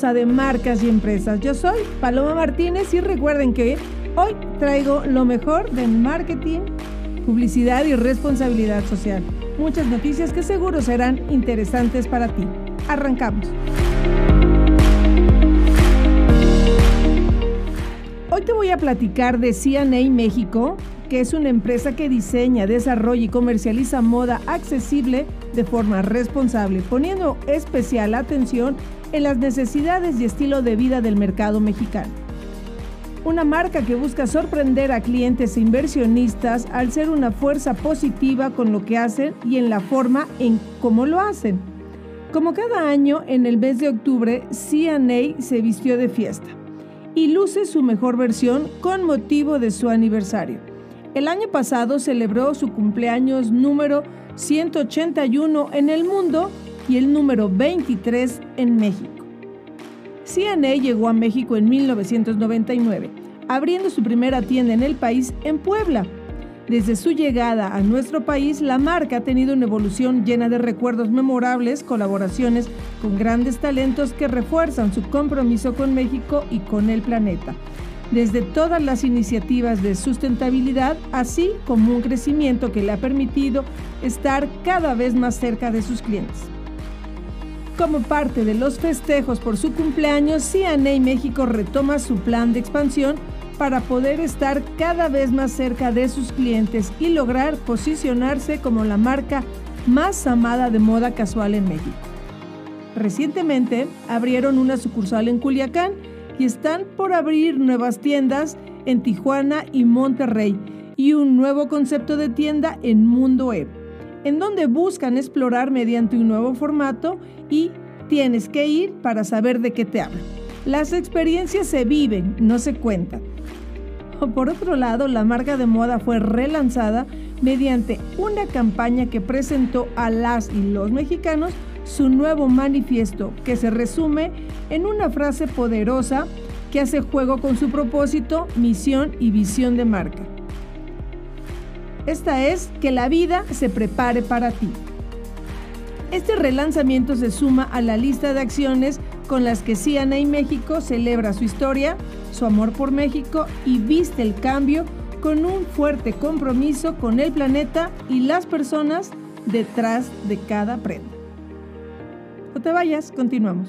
De Marcas y Empresas. Yo soy Paloma Martínez y recuerden que hoy traigo lo mejor de marketing, publicidad y responsabilidad social. Muchas noticias que seguro serán interesantes para ti. Arrancamos. Hoy te voy a platicar de CNA México, que es una empresa que diseña, desarrolla y comercializa moda accesible de forma responsable, poniendo especial atención en las necesidades y estilo de vida del mercado mexicano. Una marca que busca sorprender a clientes e inversionistas al ser una fuerza positiva con lo que hacen y en la forma en cómo lo hacen. Como cada año, en el mes de octubre, CNA se vistió de fiesta y luce su mejor versión con motivo de su aniversario. El año pasado celebró su cumpleaños número 181 en el mundo y el número 23 en México. CNA llegó a México en 1999, abriendo su primera tienda en el país en Puebla. Desde su llegada a nuestro país, la marca ha tenido una evolución llena de recuerdos memorables, colaboraciones con grandes talentos que refuerzan su compromiso con México y con el planeta desde todas las iniciativas de sustentabilidad, así como un crecimiento que le ha permitido estar cada vez más cerca de sus clientes. Como parte de los festejos por su cumpleaños, CNA México retoma su plan de expansión para poder estar cada vez más cerca de sus clientes y lograr posicionarse como la marca más amada de moda casual en México. Recientemente abrieron una sucursal en Culiacán y están por abrir nuevas tiendas en Tijuana y Monterrey y un nuevo concepto de tienda en Mundo Web, en donde buscan explorar mediante un nuevo formato y tienes que ir para saber de qué te hablo. Las experiencias se viven, no se cuentan. Por otro lado, la marca de moda fue relanzada mediante una campaña que presentó a las y los mexicanos su nuevo manifiesto que se resume en una frase poderosa que hace juego con su propósito, misión y visión de marca. Esta es que la vida se prepare para ti. Este relanzamiento se suma a la lista de acciones con las que CNA México celebra su historia, su amor por México y viste el cambio con un fuerte compromiso con el planeta y las personas detrás de cada prenda. Te vayas, continuamos.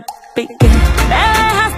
Que te salpique.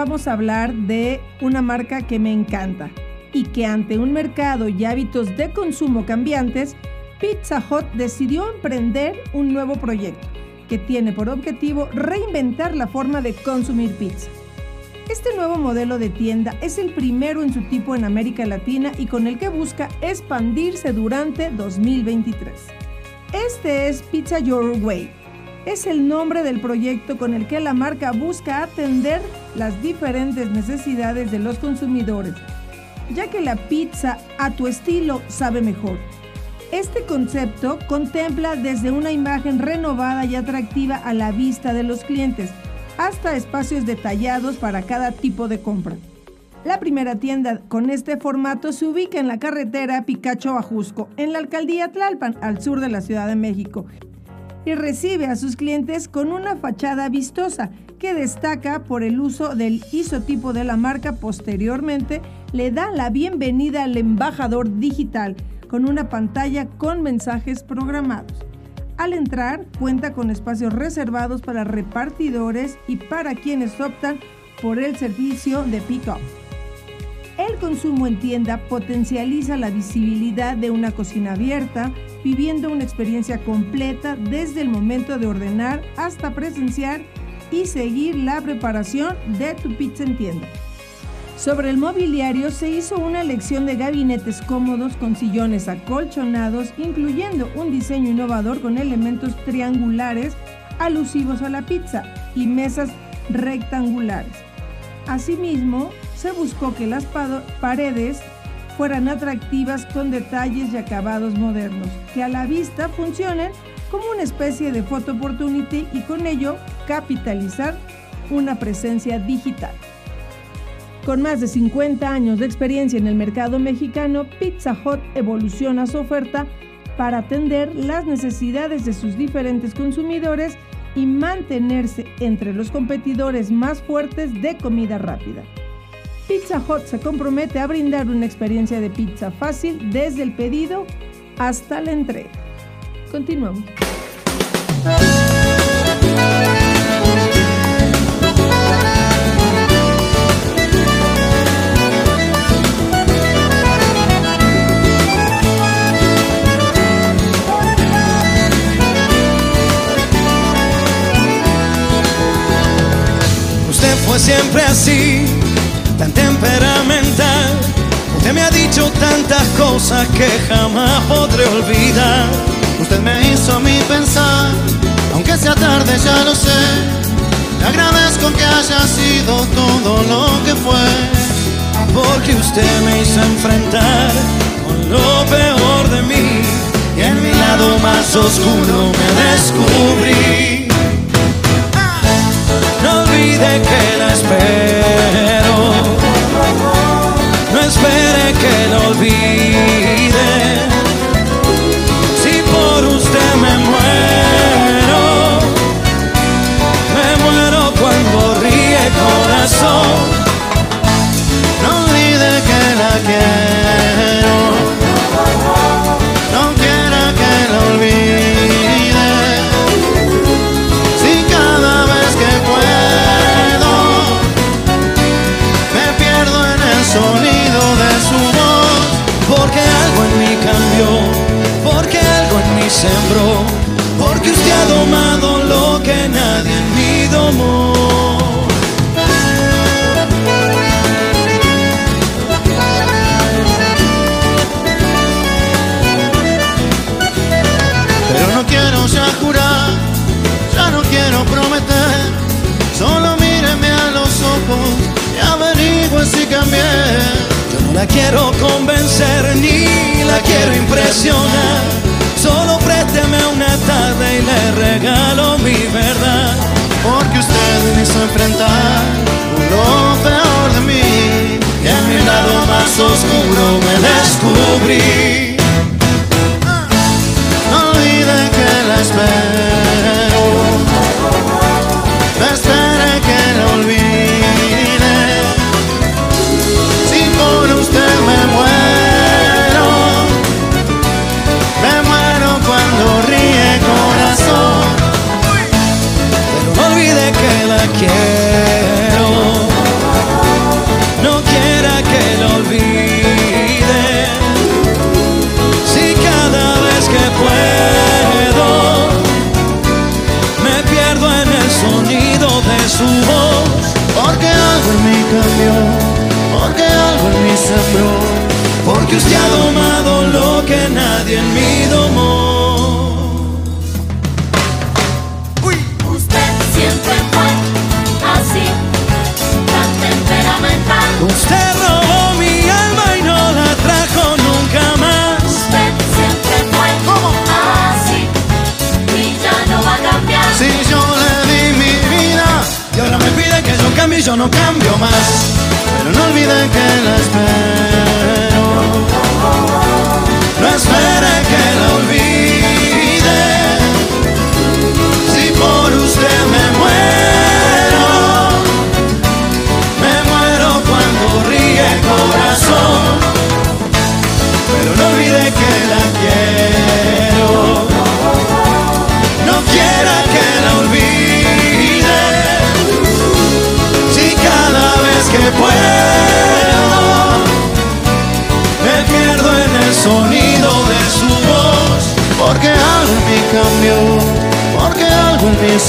vamos a hablar de una marca que me encanta y que ante un mercado y hábitos de consumo cambiantes, Pizza Hut decidió emprender un nuevo proyecto que tiene por objetivo reinventar la forma de consumir pizza. Este nuevo modelo de tienda es el primero en su tipo en América Latina y con el que busca expandirse durante 2023. Este es Pizza Your Way. Es el nombre del proyecto con el que la marca busca atender las diferentes necesidades de los consumidores, ya que la pizza a tu estilo sabe mejor. Este concepto contempla desde una imagen renovada y atractiva a la vista de los clientes, hasta espacios detallados para cada tipo de compra. La primera tienda con este formato se ubica en la carretera Picacho Ajusco, en la alcaldía Tlalpan, al sur de la Ciudad de México, y recibe a sus clientes con una fachada vistosa que destaca por el uso del isotipo de la marca. Posteriormente, le da la bienvenida al embajador digital con una pantalla con mensajes programados. Al entrar, cuenta con espacios reservados para repartidores y para quienes optan por el servicio de pick-up. El consumo en tienda potencializa la visibilidad de una cocina abierta, viviendo una experiencia completa desde el momento de ordenar hasta presenciar y seguir la preparación de tu pizza en tienda. Sobre el mobiliario se hizo una elección de gabinetes cómodos con sillones acolchonados, incluyendo un diseño innovador con elementos triangulares alusivos a la pizza y mesas rectangulares. Asimismo, se buscó que las pa- paredes fueran atractivas con detalles y acabados modernos, que a la vista funcionen como una especie de photo opportunity y con ello capitalizar una presencia digital. Con más de 50 años de experiencia en el mercado mexicano, Pizza Hut evoluciona su oferta para atender las necesidades de sus diferentes consumidores y mantenerse entre los competidores más fuertes de comida rápida. Pizza Hut se compromete a brindar una experiencia de pizza fácil desde el pedido hasta la entrega. Continuamos. Usted fue siempre así, tan temperamental. Usted me ha dicho tantas cosas que jamás podré olvidar. Usted me hizo a mí pensar, aunque sea tarde ya lo sé. Le agradezco que haya sido todo lo que fue. Porque usted me hizo enfrentar con lo peor de mí. Y en mi lado más oscuro me descubrí. No olvide que la espero. porque usted ha domado lo que nadie en mí domó. Pero no quiero ya jurar, ya no quiero prometer, solo míreme a los ojos y averigua si cambié. Yo no la quiero convencer ni la quiero impresionar Solo présteme una tarde y le regalo mi verdad. Porque usted me hizo enfrentar lo peor de mí. Y en mi lado más oscuro me descubrí. No olvide que la espero.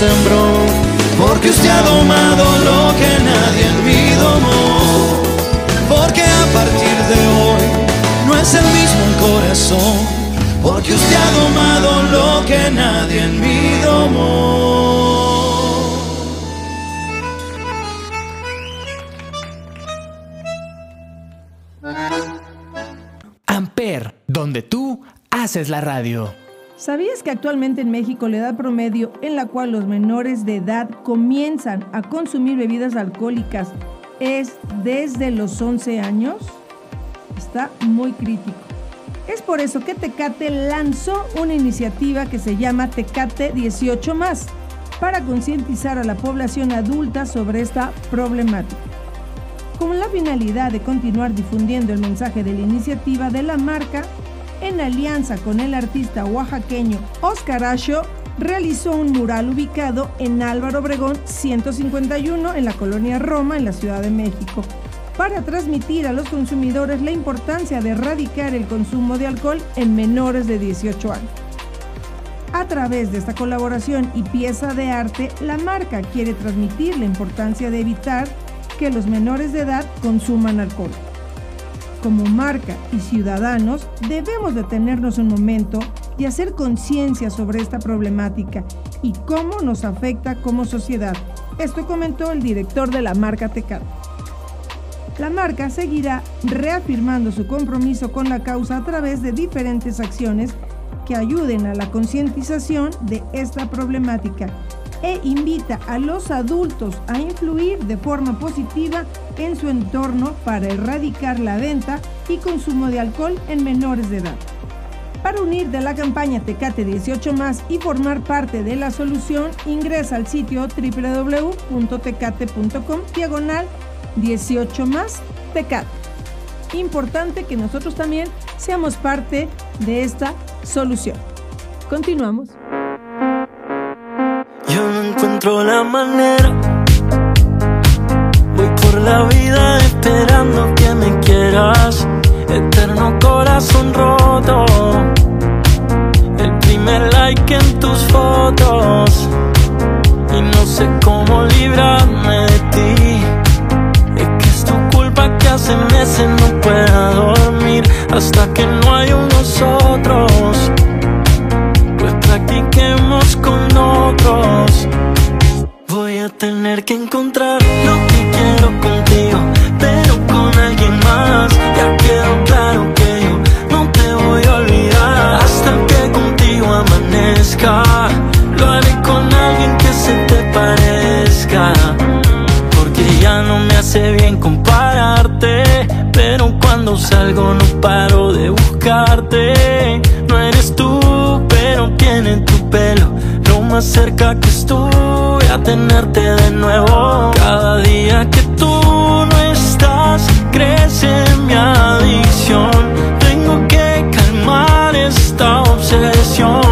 Porque usted ha domado lo que nadie en mí domó. Porque a partir de hoy no es el mismo el corazón. Porque usted ha domado lo que nadie en mí domó. Amper, donde tú haces la radio. ¿Sabías que actualmente en México la edad promedio en la cual los menores de edad comienzan a consumir bebidas alcohólicas es desde los 11 años? Está muy crítico. Es por eso que Tecate lanzó una iniciativa que se llama Tecate 18 más para concientizar a la población adulta sobre esta problemática. Con la finalidad de continuar difundiendo el mensaje de la iniciativa de la marca, en alianza con el artista oaxaqueño Oscar Asho, realizó un mural ubicado en Álvaro Obregón 151 en la colonia Roma, en la Ciudad de México, para transmitir a los consumidores la importancia de erradicar el consumo de alcohol en menores de 18 años. A través de esta colaboración y pieza de arte, la marca quiere transmitir la importancia de evitar que los menores de edad consuman alcohol. Como marca y ciudadanos debemos detenernos un momento y hacer conciencia sobre esta problemática y cómo nos afecta como sociedad. Esto comentó el director de la marca Tecate. La marca seguirá reafirmando su compromiso con la causa a través de diferentes acciones que ayuden a la concientización de esta problemática e invita a los adultos a influir de forma positiva en su entorno para erradicar la venta y consumo de alcohol en menores de edad. Para unir de la campaña Tecate 18 más y formar parte de la solución, ingresa al sitio www.tecate.com diagonal 18 más Tecate. Importante que nosotros también seamos parte de esta solución. Continuamos. Yo no encuentro la manera. Por la vida esperando que me quieras. Eterno corazón roto. El primer like en tus fotos. Y no sé cómo librarme de ti. Es que es tu culpa que hace meses no pueda dormir. Hasta que no hay nosotros pues practiquemos con otros. Voy a tener que encontrar salgo no paro de buscarte. No eres tú, pero tiene tu pelo. Lo más cerca que estuve a tenerte de nuevo. Cada día que tú no estás, crece mi adicción. Tengo que calmar esta obsesión.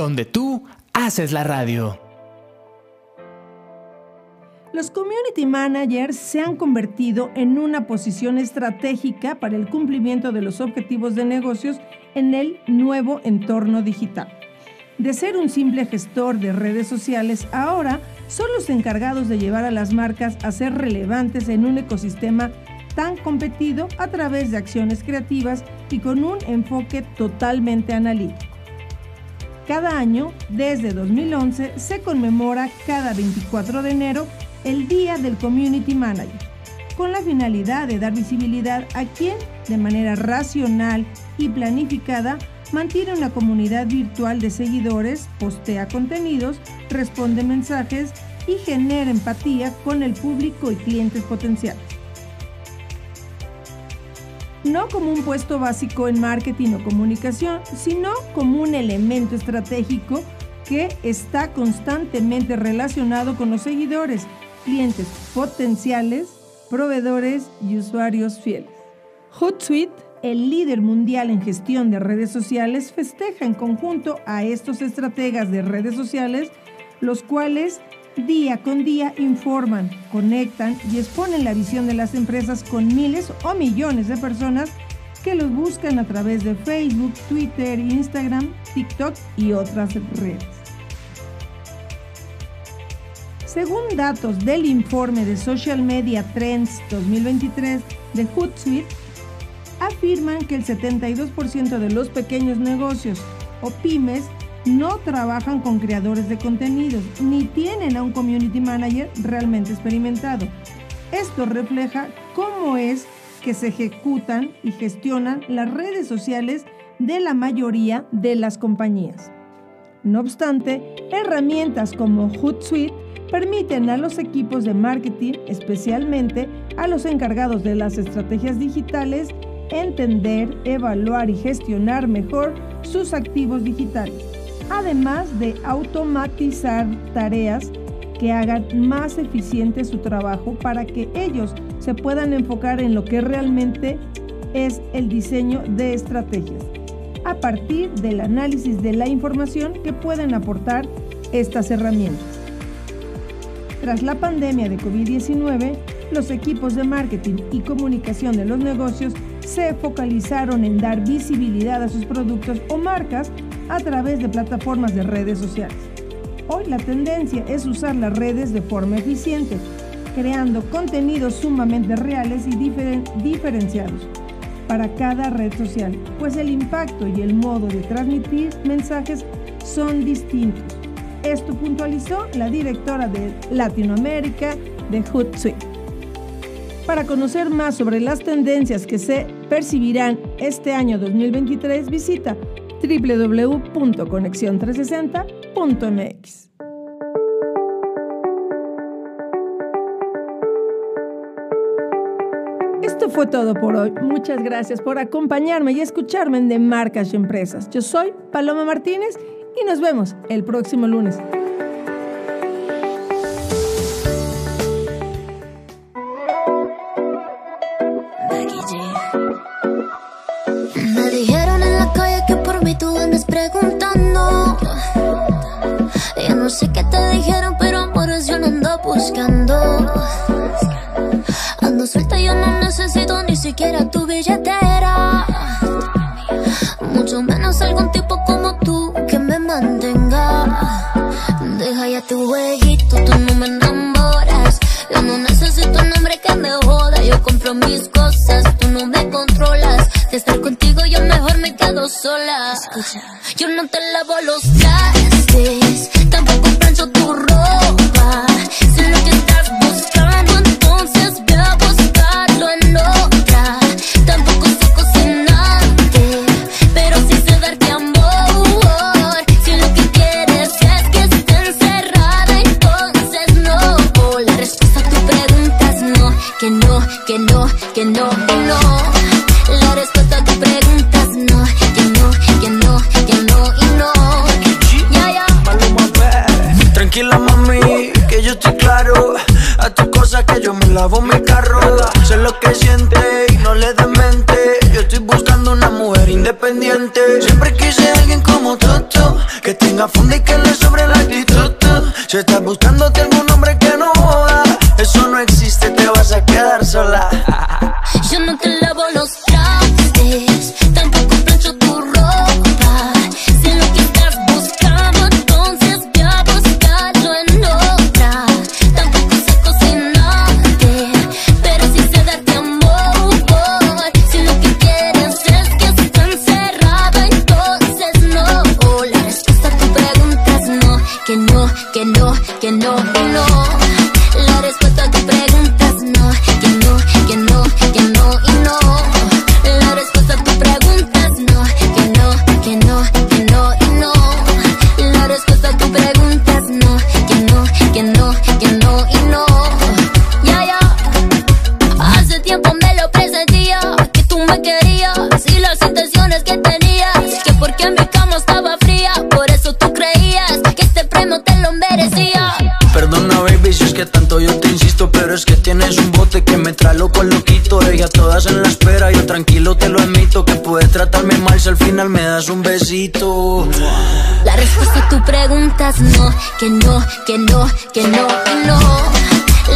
Donde tú haces la radio. Los community managers se han convertido en una posición estratégica para el cumplimiento de los objetivos de negocios en el nuevo entorno digital. De ser un simple gestor de redes sociales, ahora son los encargados de llevar a las marcas a ser relevantes en un ecosistema tan competido a través de acciones creativas y con un enfoque totalmente analítico. Cada año, desde 2011, se conmemora cada 24 de enero el Día del Community Manager, con la finalidad de dar visibilidad a quien, de manera racional y planificada, mantiene una comunidad virtual de seguidores, postea contenidos, responde mensajes y genera empatía con el público y clientes potenciales. No como un puesto básico en marketing o comunicación, sino como un elemento estratégico que está constantemente relacionado con los seguidores, clientes potenciales, proveedores y usuarios fieles. Hootsuite, el líder mundial en gestión de redes sociales, festeja en conjunto a estos estrategas de redes sociales, los cuales día con día informan, conectan y exponen la visión de las empresas con miles o millones de personas que los buscan a través de Facebook, Twitter, Instagram, TikTok y otras redes. Según datos del informe de Social Media Trends 2023 de Hootsuite, afirman que el 72% de los pequeños negocios o pymes no trabajan con creadores de contenidos ni tienen a un community manager realmente experimentado. Esto refleja cómo es que se ejecutan y gestionan las redes sociales de la mayoría de las compañías. No obstante, herramientas como Hootsuite permiten a los equipos de marketing, especialmente a los encargados de las estrategias digitales, entender, evaluar y gestionar mejor sus activos digitales, además de automatizar tareas que hagan más eficiente su trabajo para que ellos se puedan enfocar en lo que realmente es el diseño de estrategias, a partir del análisis de la información que pueden aportar estas herramientas. Tras la pandemia de COVID-19, los equipos de marketing y comunicación de los negocios se focalizaron en dar visibilidad a sus productos o marcas a través de plataformas de redes sociales. Hoy la tendencia es usar las redes de forma eficiente, creando contenidos sumamente reales y diferen diferenciados para cada red social, pues el impacto y el modo de transmitir mensajes son distintos. Esto puntualizó la directora de Latinoamérica de Hootsuite. Para conocer más sobre las tendencias que se percibirán este año 2023, visita www.conexion360.mx. Esto fue todo por hoy. Muchas gracias por acompañarme y escucharme en De Marcas y Empresas. Yo soy Paloma Martínez y nos vemos el próximo lunes. Yo no sé qué te dijeron, pero amores yo no ando buscando. Ando suelta, yo no necesito ni siquiera tu billetera. Mucho menos algún tipo como tú que me mantenga. Deja ya tu jueguito, tú no me enamoras. Yo no necesito un hombre que me joda. Yo compro mis cosas, tú no me controlas. De estar contigo, yo me sola. Yo no te lavo los trastes, tampoco plancho tu ropa. Si lo que estás buscando, entonces ve a buscarlo en otra. Tampoco sé cocinarte, pero sí sé darte amor. Si lo que quieres es que esté encerrada, entonces no. La respuesta a tu pregunta es no, que no, que no, que no, Si estás buscándote que tanto yo te insisto Pero es que tienes un bote que me trae loco loquito Ella todas en la espera, yo tranquilo te lo admito Que puedes tratarme mal si al final me das un besito La respuesta a tu pregunta es no, que no, que no, que no y no.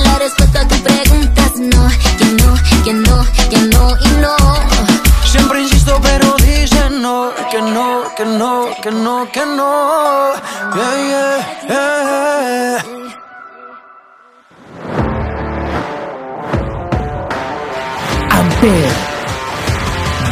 La respuesta a tu pregunta es no, que no, que no, que no y no. Siempre insisto pero dicen no Que no, que no, que no, que no Yeah, yeah, yeah.